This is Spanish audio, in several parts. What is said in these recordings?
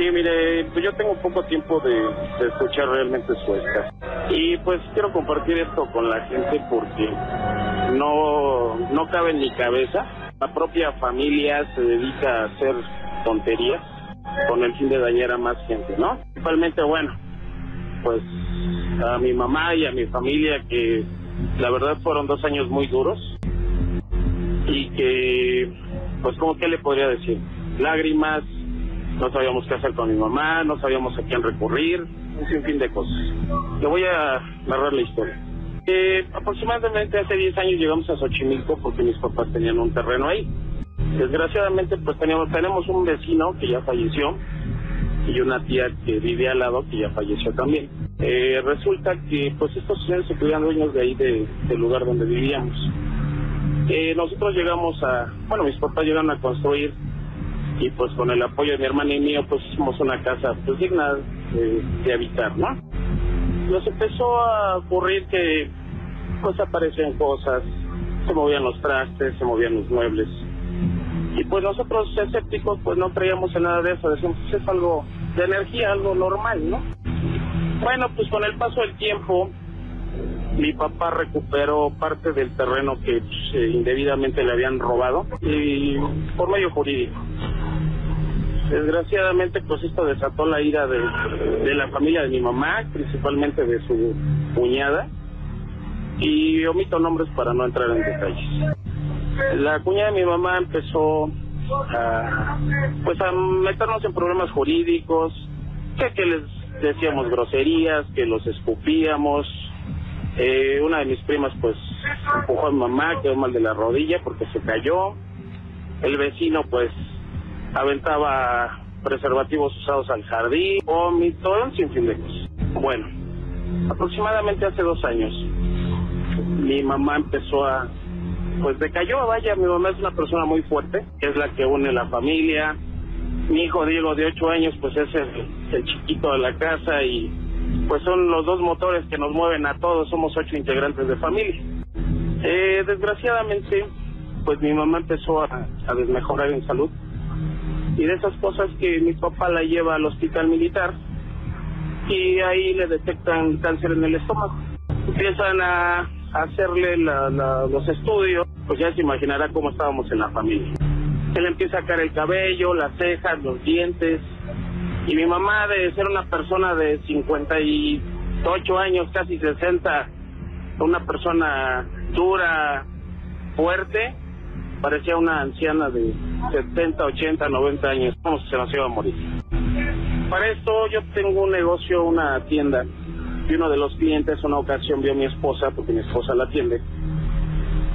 Sí, mire, pues yo tengo poco tiempo de, escuchar realmente su escasa. Y pues quiero compartir esto con la gente porque no, no cabe en mi cabeza. La propia familia se dedica a hacer tonterías con el fin de dañar a más gente, ¿no? Principalmente, bueno, pues a mi mamá y a mi familia que la verdad fueron dos años muy duros y que, pues como que le podría decir, lágrimas, no sabíamos qué hacer con mi mamá, no sabíamos a quién recurrir, un sinfín de cosas. Le voy a narrar la historia. Eh, aproximadamente hace 10 años llegamos a Xochimilco porque mis papás tenían un terreno ahí. Desgraciadamente, pues teníamos, tenemos un vecino que ya falleció y una tía que vive al lado que ya falleció también. Eh, resulta que, pues, estos señores se creían dueños de ahí, de, del lugar donde vivíamos. Eh, nosotros llegamos a, bueno, mis papás llegaron a construir y, pues, con el apoyo de mi hermana y mío, pues, hicimos una casa, pues, digna de, de habitar, ¿no? Nos empezó a ocurrir que, pues, aparecían cosas, se movían los trastes, se movían los muebles y pues nosotros escépticos pues no creíamos en nada de eso, decíamos pues es algo de energía, algo normal, ¿no? Bueno, pues con el paso del tiempo mi papá recuperó parte del terreno que pues, eh, indebidamente le habían robado y por medio jurídico. Desgraciadamente pues esto desató la ira de, la familia de mi mamá, principalmente de su cuñada y omito nombres para no entrar en detalles la cuñada de mi mamá empezó a, pues a meternos en problemas jurídicos, que, que les decíamos groserías, que los escupíamos. Eh, una de mis primas pues empujó a mi mamá, quedó mal de la rodilla porque se cayó. El vecino pues aventaba preservativos usados al jardín, vómito, un sinfín de cosas. Bueno, aproximadamente hace dos años mi mamá empezó a pues decayó, vaya, mi mamá es una persona muy fuerte, es la que une la familia. Mi hijo Diego de ocho años, pues es el, chiquito de la casa y pues son los dos motores que nos mueven a todos, somos ocho integrantes de familia. Eh, desgraciadamente, pues mi mamá empezó a, a desmejorar en salud y de esas cosas que mi papá la lleva al hospital militar y ahí le detectan cáncer en el estómago. Empiezan a hacerle los estudios, pues ya se imaginará cómo estábamos en la familia. Le empieza a caer el cabello, las cejas, los dientes. Y mi mamá, de ser una persona de 58 años, casi 60, una persona dura, fuerte, parecía una anciana de 70, 80, 90 años, como si se nos iba a morir. Para esto yo tengo un negocio, una tienda y uno de los clientes una ocasión vio a mi esposa, porque mi esposa la atiende,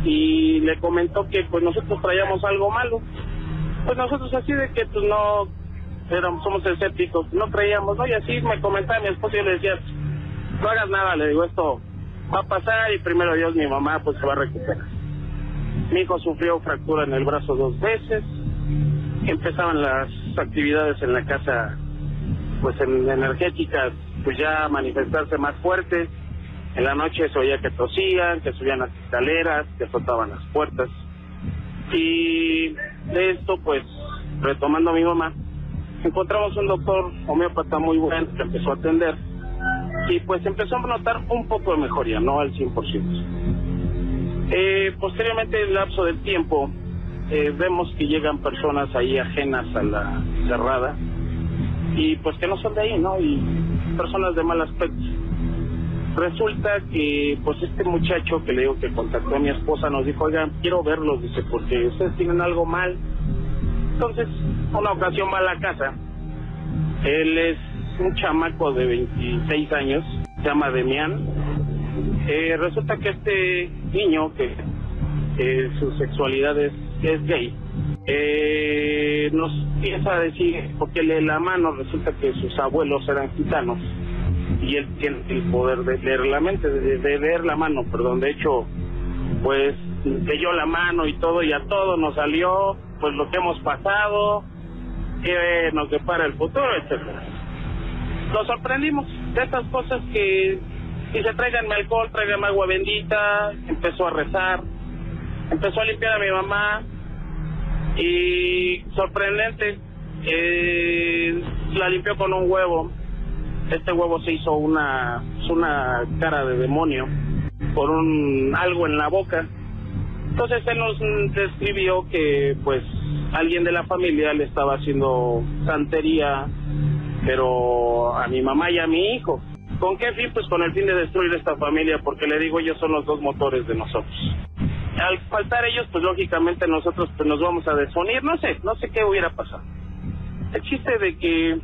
y le comentó que pues nosotros traíamos algo malo. Pues nosotros así de que pues no éramos, somos escépticos, no creíamos, ¿no? Y así me comentaba mi esposa y yo le decía, no hagas nada, le digo, esto va a pasar y primero Dios mi mamá pues se va a recuperar. Mi hijo sufrió fractura en el brazo dos veces, empezaban las actividades en la casa pues en energéticas pues ya manifestarse más fuerte. En la noche se oía que tosían, que subían las escaleras, que azotaban las puertas. Y de esto, pues, retomando a mi mamá, encontramos un doctor homeópata muy bueno que empezó a atender. Y pues empezó a notar un poco de mejoría, no al 100%. Eh, posteriormente, en el lapso del tiempo, eh, vemos que llegan personas ahí ajenas a la cerrada y pues que no son de ahí, ¿no? Y personas de mal aspecto. Resulta que pues este muchacho que le digo que contactó a mi esposa nos dijo, oigan, quiero verlos, dice, porque ustedes tienen algo mal. Entonces, una ocasión va a la casa. Él es un chamaco de 26 años, se llama Demian. Eh, resulta que este niño, que su sexualidad es, gay, eh, nos empieza a decir, porque lee la mano, resulta que sus abuelos eran gitanos y él tiene el poder de leer la mente, de, de leer la mano, perdón, de hecho, pues leyó la mano y todo y a todo nos salió pues lo que hemos pasado, que nos depara el futuro, etcétera. Nos sorprendimos de estas cosas que dice tráiganme alcohol, tráiganme agua bendita, empezó a rezar, empezó a limpiar a mi mamá, y sorprendente, eh, la limpió con un huevo. Este huevo se hizo una, una cara de demonio por un algo en la boca. Entonces él nos describió que pues alguien de la familia le estaba haciendo santería, pero a mi mamá y a mi hijo. ¿Con qué fin? Pues con el fin de destruir esta familia, porque le digo, ellos son los dos motores de nosotros. Al faltar ellos, pues lógicamente nosotros pues, nos vamos a desunir, no sé, no sé qué hubiera pasado. El chiste de que,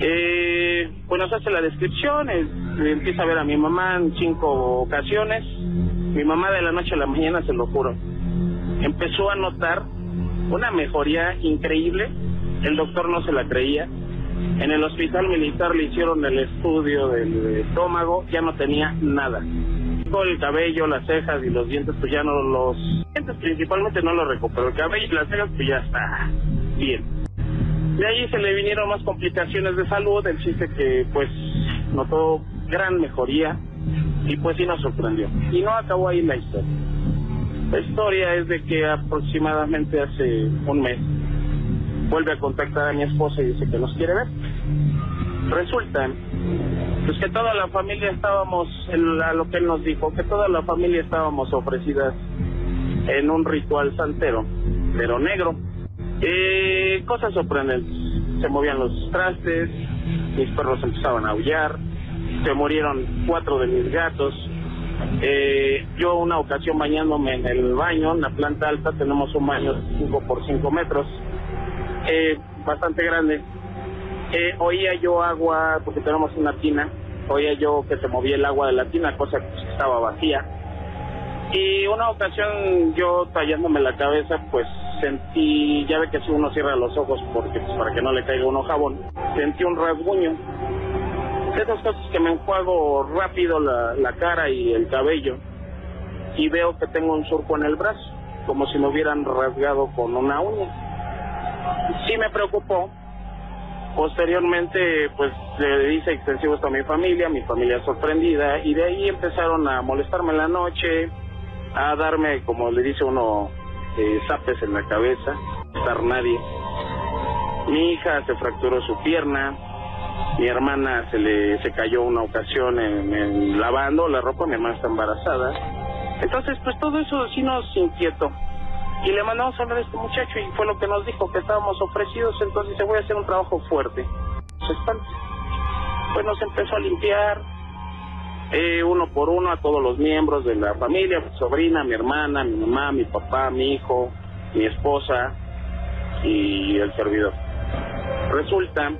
eh, pues nos hace la descripción, empieza a ver a mi mamá en cinco ocasiones, mi mamá de la noche a la mañana, se lo juro, empezó a notar una mejoría increíble, el doctor no se la creía, en el hospital militar le hicieron el estudio del estómago, ya no tenía nada. Todo el cabello, las cejas y los dientes, pues ya no los... dientes principalmente no lo recuperó. El cabello y las cejas, pues ya está bien. De ahí se le vinieron más complicaciones de salud, el chiste que pues notó gran mejoría y pues sí nos sorprendió. Y no acabó ahí la historia. La historia es de que aproximadamente hace un mes vuelve a contactar a mi esposa y dice que nos quiere ver. Resulta pues que toda la familia estábamos, a lo que él nos dijo, que toda la familia estábamos ofrecidas en un ritual santero, pero negro. Eh, cosas sorprendentes. Se movían los trastes, mis perros empezaban a aullar, se murieron cuatro de mis gatos. Eh, yo una ocasión bañándome en el baño, en la planta alta tenemos un baño de 5 por 5 metros, eh, bastante grande. Eh, oía yo agua, porque tenemos una tina, oía yo que se movía el agua de la tina, cosa que estaba vacía. Y una ocasión yo tallándome la cabeza, pues sentí, ya ve que si uno cierra los ojos porque pues, para que no le caiga uno jabón, sentí un rasguño. De esas cosas que me enjuago rápido la, la cara y el cabello y veo que tengo un surco en el brazo, como si me hubieran rasgado con una uña sí me preocupó. Posteriormente, pues le hice extensivo esto a mi familia, mi familia sorprendida, y de ahí empezaron a molestarme en la noche, a darme, como le dice uno, eh, zapes en la cabeza, estar nadie. Mi hija se fracturó su pierna, mi hermana se le se cayó una ocasión en, lavando la ropa, mi hermana está embarazada. Entonces, pues todo eso sí nos inquietó y le mandamos a hablar a este muchacho y fue lo que nos dijo, que estábamos ofrecidos, entonces se voy a hacer un trabajo fuerte. Pues nos empezó a limpiar, eh, uno por uno a todos los miembros de la familia, mi sobrina, mi hermana, mi mamá, mi papá, mi hijo, mi esposa y el servidor. Resulta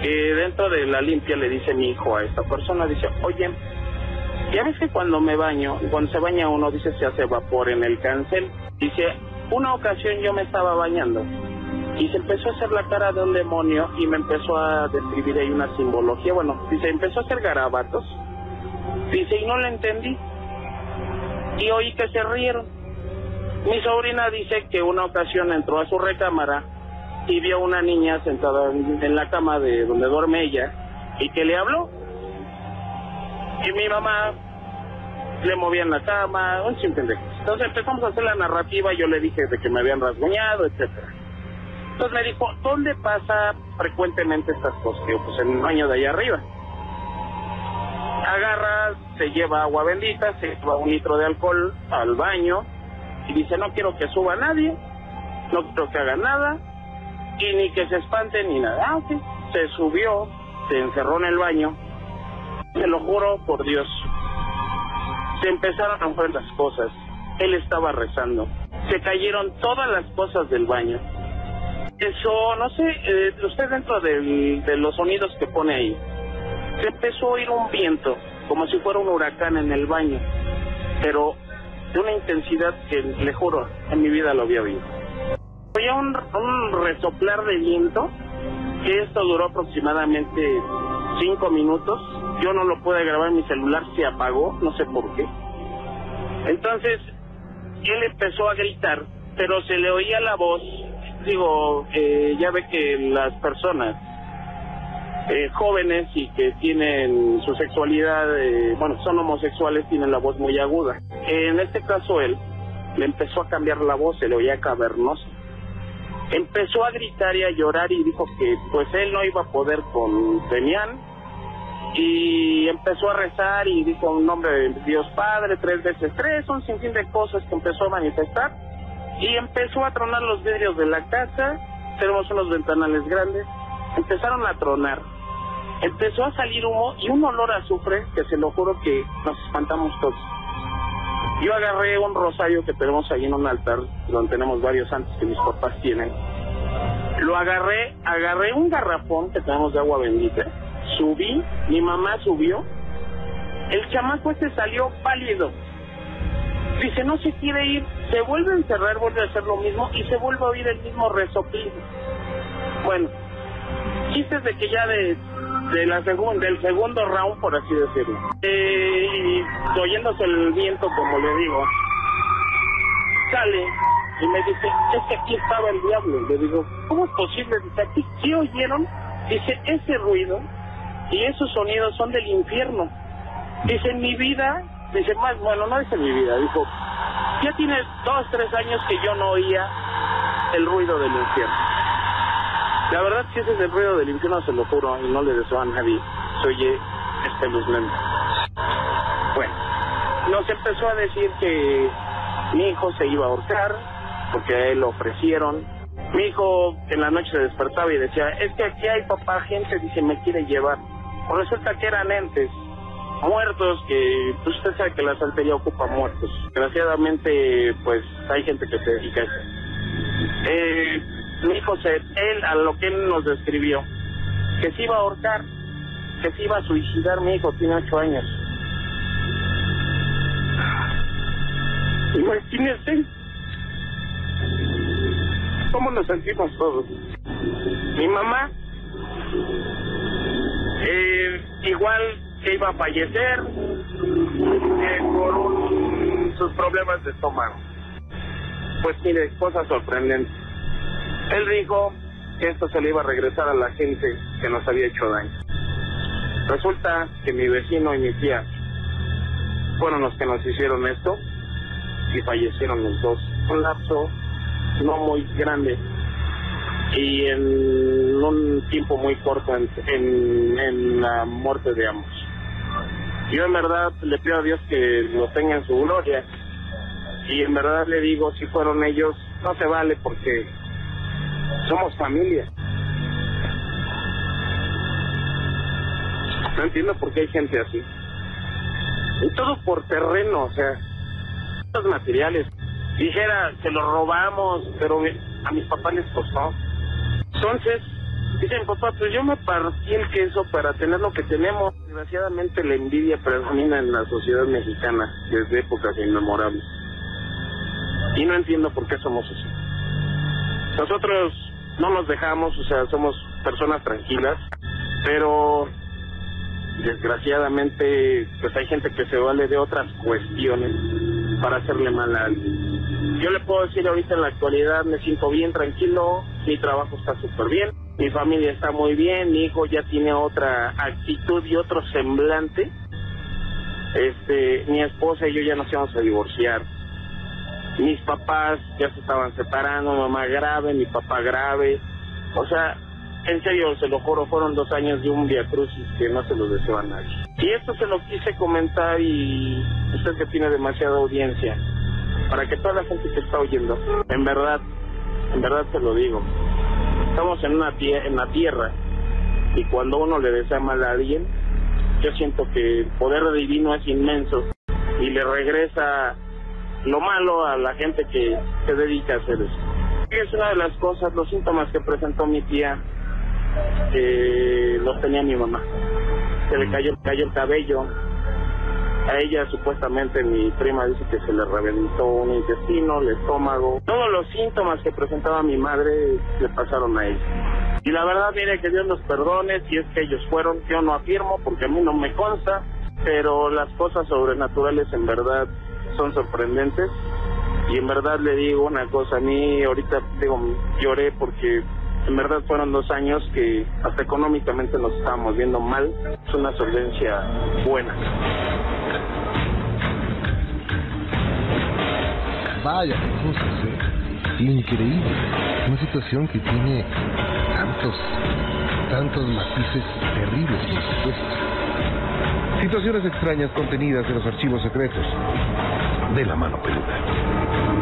que dentro de la limpia le dice mi hijo a esta persona, dice, oye, ya ves que cuando me baño, cuando se baña uno, dice, se hace vapor en el cancel. Dice, una ocasión yo me estaba bañando y se empezó a hacer la cara de un demonio y me empezó a describir ahí una simbología. Bueno, dice, empezó a hacer garabatos. Dice, y no le entendí. Y oí que se rieron. Mi sobrina dice que una ocasión entró a su recámara y vio a una niña sentada en, la cama de donde duerme ella y que le habló. Y mi mamá le movía en la cama, un sin entonces empezamos a hacer la narrativa, yo le dije de que me habían rasguñado, etcétera. Entonces me dijo, ¿dónde pasa frecuentemente estas cosas? Digo, pues en el baño de allá arriba. Agarra, se lleva agua bendita, se lleva un litro de alcohol al baño y dice, no quiero que suba nadie, no quiero que haga nada y ni que se espante ni nada. Ah, Se subió, se encerró en el baño, se lo juro por Dios. Se empezaron a romper las cosas él estaba rezando. Se cayeron todas las cosas del baño. Eso, no sé, eh, usted dentro de los sonidos que pone ahí, se empezó a oír un viento, como si fuera un huracán en el baño, pero de una intensidad que le juro, en mi vida lo había visto. Oía un, un resoplar de viento, que esto duró aproximadamente cinco minutos. Yo no lo pude grabar mi celular, se apagó, no sé por qué. Entonces, él empezó a gritar, pero se le oía la voz, digo, eh, ya ve que las personas eh, jóvenes y que tienen su sexualidad, eh, bueno, son homosexuales, tienen la voz muy aguda. En este caso él le empezó a cambiar la voz, se le oía cavernosa. empezó a gritar y a llorar y dijo que pues él no iba a poder con Demián y empezó a rezar y dijo un nombre de Dios Padre tres veces tres, un sinfín de cosas que empezó a manifestar y empezó a tronar los vidrios de la casa, tenemos unos ventanales grandes, empezaron a tronar, empezó a salir humo y un olor a azufre que se lo juro que nos espantamos todos. Yo agarré un rosario que tenemos ahí en un altar, donde tenemos varios santos que mis papás tienen. Lo agarré, agarré un garrafón que tenemos de agua bendita, subí, mi mamá subió, el chamaco este salió pálido. Dice, no se quiere ir, se vuelve a encerrar, vuelve a hacer lo mismo y se vuelve a oír el mismo resoplido. Bueno, chistes de que ya de, de la segunda, del segundo round, por así decirlo, eh, y oyéndose el viento, como le digo, sale y me dice, es que aquí estaba el diablo. Le digo, ¿cómo es posible? Dice, aquí, ¿qué oyeron? Dice, ese ruido y esos sonidos son del infierno. Dice, en mi vida, dice, más, bueno, no es en mi vida, dijo, ya tiene dos, tres años que yo no oía el ruido del infierno. La verdad, si ese es el ruido del infierno, se lo juro, y no le deseo a nadie, se oye espeluznante. Bueno, nos empezó a decir que mi hijo se iba a ahorcar, porque a él lo ofrecieron. Mi hijo en la noche se despertaba y decía, es que aquí hay papá, gente, dice, me quiere llevar. Pues resulta que eran entes muertos que pues usted sabe que la santería ocupa muertos. Desgraciadamente pues hay gente que se dedica. Eh, mi hijo él a lo que él nos describió, que se iba a ahorcar, que se iba a suicidar, mi hijo tiene ocho años. Imagínese cómo nos sentimos todos. Mi mamá eh, igual que iba a fallecer eh, por sus problemas de estómago. Pues mire, cosa sorprendente. Él dijo que esto se le iba a regresar a la gente que nos había hecho daño. Resulta que mi vecino y mi tía fueron los que nos hicieron esto y fallecieron los dos. Un lapso no muy grande y en un tiempo muy corto en, en, la muerte de ambos. Yo en verdad le pido a Dios que lo tenga en su gloria y en verdad le digo, si fueron ellos, no se vale porque somos familia. No entiendo por qué hay gente así. Y todo por terreno, o sea, los materiales. Dijera, se los robamos, pero a mis papás les costó. Entonces, dicen, papá, pues yo me partí el queso para tener lo que tenemos. Desgraciadamente la envidia predomina en la sociedad mexicana desde épocas inmemorables. Y no entiendo por qué somos así. Nosotros no nos dejamos, o sea, somos personas tranquilas, pero desgraciadamente pues hay gente que se vale de otras cuestiones para hacerle mal a alguien. Yo le puedo decir ahorita en la actualidad me siento bien tranquilo, mi trabajo está súper bien, mi familia está muy bien, mi hijo ya tiene otra actitud y otro semblante. Este, mi esposa y yo ya nos íbamos a divorciar. Mis papás ya se estaban separando, mamá grave, mi papá grave. O sea, en serio, se lo juro, fueron dos años de un Via Crucis que no se lo deseo a nadie. Y esto se lo quise comentar y usted que tiene demasiada audiencia, para que toda la gente que está oyendo, en verdad, en verdad se lo digo, estamos en una en la tierra y cuando uno le desea mal a alguien, yo siento que el poder divino es inmenso y le regresa lo malo a la gente que se dedica a hacer eso. Es una de las cosas, los síntomas que presentó mi tía, que los tenía mi mamá. Se le cayó, cayó el cabello. A ella supuestamente mi prima dice que se le reventó un intestino, el estómago. Todos los síntomas que presentaba mi madre le pasaron a ella. Y la verdad, mire, que Dios nos perdone si es que ellos fueron. Yo no afirmo porque a mí no me consta, pero las cosas sobrenaturales en verdad son sorprendentes. Y en verdad le digo una cosa, a mí ahorita digo, lloré porque en verdad fueron dos años que hasta económicamente nos estábamos viendo mal. Es una solvencia buena. Vaya cosas, ¿eh? Increíble. Una situación que tiene tantos, tantos matices terribles, por supuesto. Situaciones extrañas contenidas en los archivos secretos de la mano peluda.